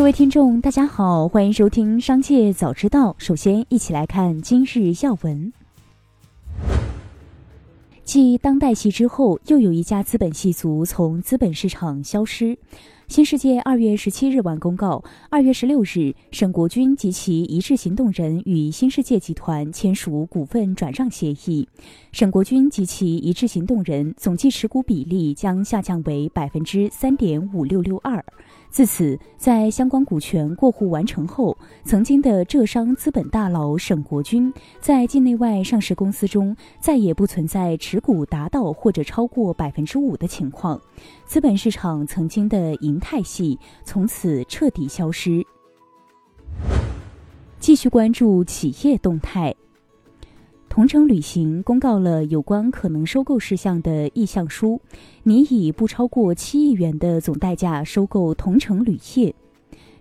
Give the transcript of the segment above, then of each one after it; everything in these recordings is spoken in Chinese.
各位听众，大家好，欢迎收听《商界早知道》。首先，一起来看今日要闻。继当代系之后，又有一家资本系族从资本市场消失。新世界二月十七日晚公告，二月十六日，沈国军及其一致行动人与新世界集团签署股份转让协议，沈国军及其一致行动人总计持股比例将下降为百分之三点五六六二。自此，在相关股权过户完成后，曾经的浙商资本大佬沈国军在境内外上市公司中再也不存在持股达到或者超过百分之五的情况，资本市场曾经的银态系从此彻底消失。继续关注企业动态。同程旅行公告了有关可能收购事项的意向书，拟以不超过七亿元的总代价收购同程旅业。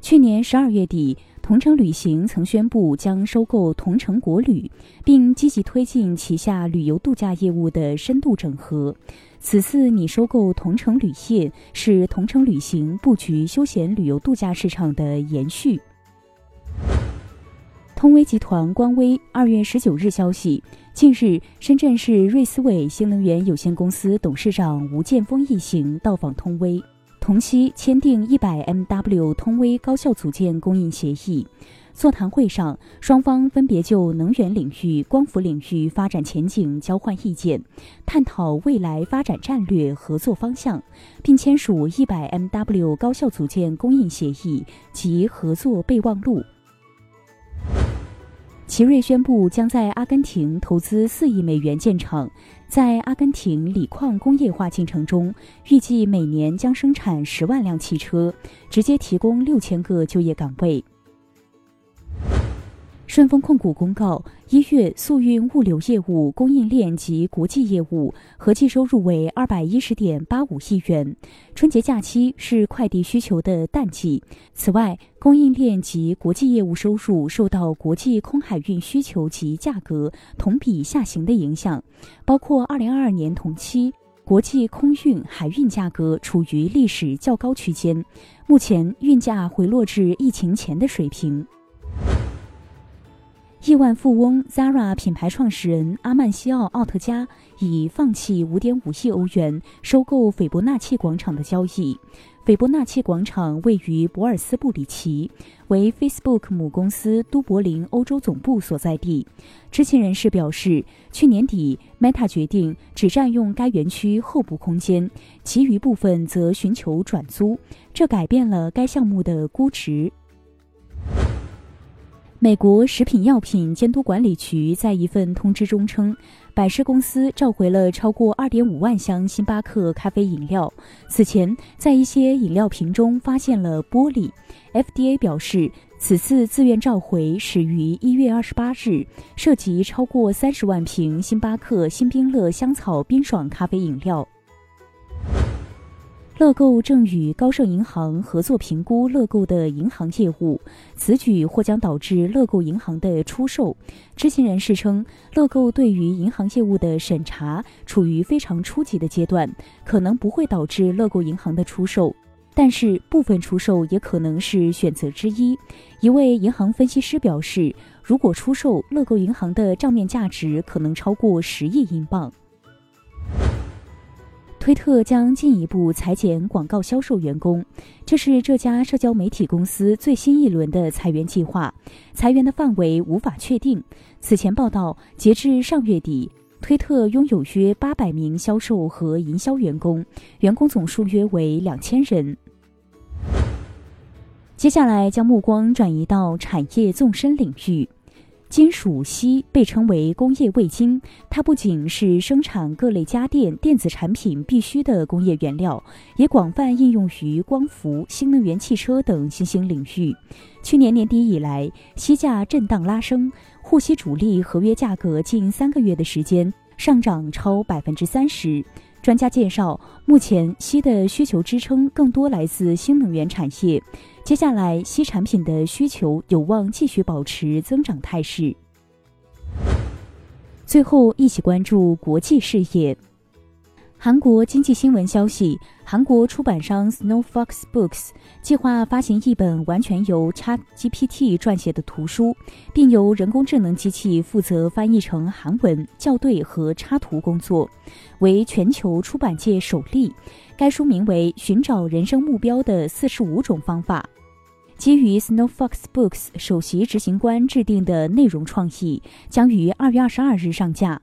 去年十二月底，同程旅行曾宣布将收购同程国旅，并积极推进旗下旅游度假业务的深度整合。此次拟收购同程旅业，是同程旅行布局休闲旅游度假市场的延续。通威集团官微二月十九日消息，近日，深圳市瑞思伟新能源有限公司董事长吴建峰一行到访通威，同期签订一百 MW 通威高效组件供应协议。座谈会上，双方分别就能源领域、光伏领域发展前景交换意见，探讨未来发展战略合作方向，并签署一百 MW 高效组件供应协议及合作备忘录。奇瑞宣布将在阿根廷投资四亿美元建厂，在阿根廷锂矿工业化进程中，预计每年将生产十万辆汽车，直接提供六千个就业岗位。顺丰控股公告，一月速运物流业务供应链及国际业务合计收入为二百一十点八五亿元。春节假期是快递需求的淡季。此外，供应链及国际业务收入受到国际空海运需求及价格同比下行的影响，包括二零二二年同期，国际空运海运价格处于历史较高区间，目前运价回落至疫情前的水平。亿万富翁 Zara 品牌创始人阿曼西奥·奥特加已放弃5.5亿欧元收购斐波那契广场的交易。斐波那契广场位于博尔斯布里奇，为 Facebook 母公司都柏林欧洲总部所在地。知情人士表示，去年底 Meta 决定只占用该园区后部空间，其余部分则寻求转租，这改变了该项目的估值。美国食品药品监督管理局在一份通知中称，百事公司召回了超过2.5万箱星巴克咖啡饮料。此前，在一些饮料瓶中发现了玻璃。FDA 表示，此次自愿召回始于1月28日，涉及超过30万瓶星巴克新冰乐香草冰爽咖啡饮料。乐购正与高盛银行合作评估乐购的银行业务，此举或将导致乐购银行的出售。知情人士称，乐购对于银行业务的审查处于非常初级的阶段，可能不会导致乐购银行的出售，但是部分出售也可能是选择之一。一位银行分析师表示，如果出售，乐购银行的账面价值可能超过十亿英镑。推特将进一步裁减广告销售员工，这是这家社交媒体公司最新一轮的裁员计划。裁员的范围无法确定。此前报道，截至上月底，推特拥有约八百名销售和营销员工，员工总数约为两千人。接下来将目光转移到产业纵深领域。金属锡被称为工业味精，它不仅是生产各类家电、电子产品必需的工业原料，也广泛应用于光伏、新能源汽车等新兴领域。去年年底以来，锡价震荡拉升，沪锡主力合约价格近三个月的时间上涨超百分之三十。专家介绍，目前硒的需求支撑更多来自新能源产业。接下来，硒产品的需求有望继续保持增长态势。最后，一起关注国际事业。韩国经济新闻消息，韩国出版商 Snowfox Books 计划发行一本完全由 ChatGPT 撰写的图书，并由人工智能机器负责翻译成韩文、校对和插图工作，为全球出版界首例。该书名为《寻找人生目标的四十五种方法》，基于 Snowfox Books 首席执行官制定的内容创意，将于二月二十二日上架。